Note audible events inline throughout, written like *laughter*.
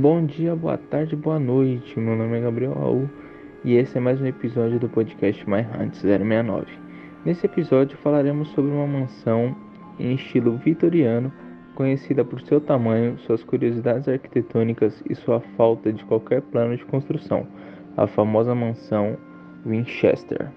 Bom dia, boa tarde, boa noite. Meu nome é Gabriel Raul e esse é mais um episódio do podcast My Hunt 069. Nesse episódio falaremos sobre uma mansão em estilo vitoriano, conhecida por seu tamanho, suas curiosidades arquitetônicas e sua falta de qualquer plano de construção, a famosa mansão Winchester.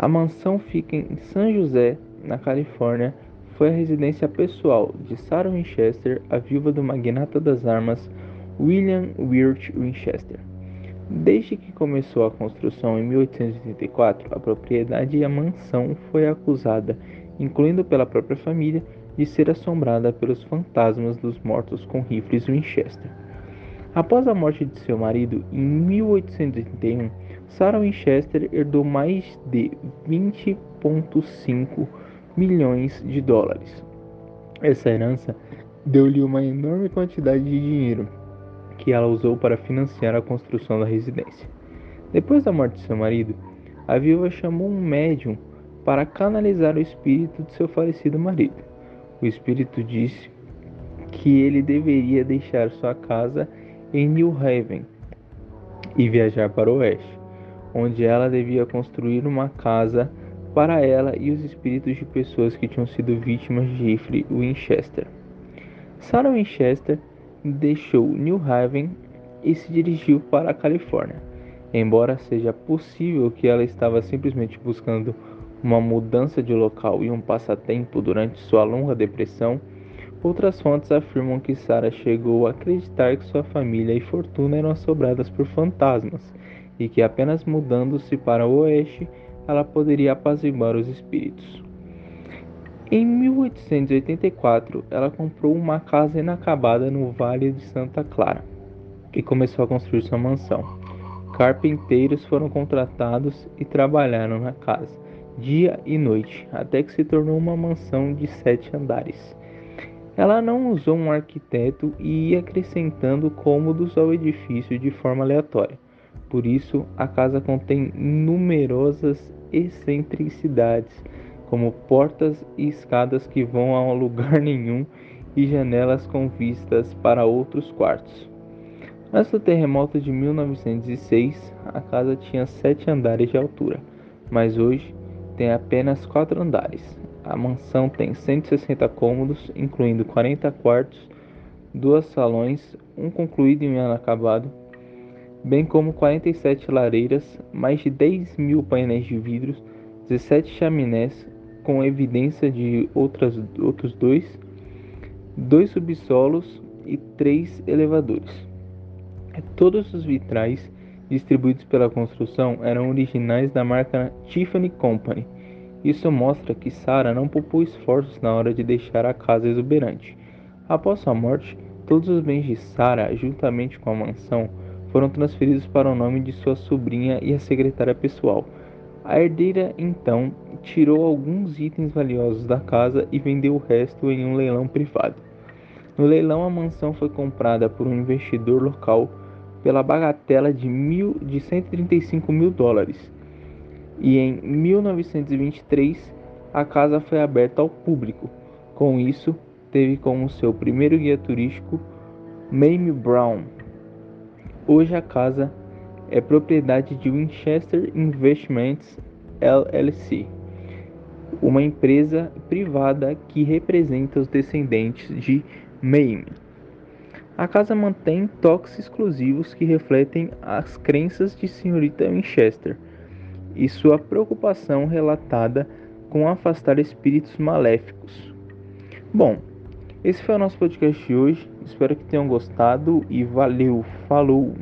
A mansão fica em San José, na Califórnia. Foi a residência pessoal de Sarah Winchester, a viúva do magnata das armas William Wirt Winchester. Desde que começou a construção em 1884, a propriedade e a mansão foi acusada, incluindo pela própria família, de ser assombrada pelos fantasmas dos mortos com rifles Winchester. Após a morte de seu marido em 1881, Sarah Winchester herdou mais de 20,5 milhões de dólares. Essa herança deu-lhe uma enorme quantidade de dinheiro que ela usou para financiar a construção da residência. Depois da morte de seu marido, a viúva chamou um médium para canalizar o espírito de seu falecido marido. O espírito disse que ele deveria deixar sua casa em New Haven e viajar para o oeste onde ela devia construir uma casa para ela e os espíritos de pessoas que tinham sido vítimas de rifle Winchester. Sarah Winchester deixou New Haven e se dirigiu para a Califórnia. Embora seja possível que ela estava simplesmente buscando uma mudança de local e um passatempo durante sua longa depressão, outras fontes afirmam que Sarah chegou a acreditar que sua família e fortuna eram assobradas por fantasmas e que apenas mudando-se para o oeste ela poderia apaziguar os espíritos. Em 1884, ela comprou uma casa inacabada no Vale de Santa Clara e começou a construir sua mansão. Carpinteiros foram contratados e trabalharam na casa, dia e noite, até que se tornou uma mansão de sete andares. Ela não usou um arquiteto e ia acrescentando cômodos ao edifício de forma aleatória. Por isso, a casa contém numerosas excentricidades, como portas e escadas que vão a lugar *laughs* nenhum e janelas com vistas para outros quartos. Antes do terremoto de 1906, a casa tinha sete andares de altura, mas hoje tem apenas quatro andares. A mansão tem 160 cômodos, incluindo 40 quartos, dois salões, um concluído e um inacabado, bem como 47 lareiras, mais de 10 mil painéis de vidros, 17 chaminés com evidência de outras, outros dois, dois subsolos e três elevadores. Todos os vitrais distribuídos pela construção eram originais da marca Tiffany Company. Isso mostra que Sarah não poupou esforços na hora de deixar a casa exuberante. Após sua morte, todos os bens de Sarah, juntamente com a mansão, foram transferidos para o nome de sua sobrinha e a secretária pessoal. A herdeira então tirou alguns itens valiosos da casa e vendeu o resto em um leilão privado. No leilão, a mansão foi comprada por um investidor local pela bagatela de, mil, de 135 mil dólares. E em 1923, a casa foi aberta ao público. Com isso, teve como seu primeiro guia turístico Mamie Brown, Hoje a casa é propriedade de Winchester Investments LLC, uma empresa privada que representa os descendentes de Mayme. A casa mantém toques exclusivos que refletem as crenças de senhorita Winchester e sua preocupação relatada com afastar espíritos maléficos. Bom, esse foi o nosso podcast de hoje. Espero que tenham gostado e valeu, falou!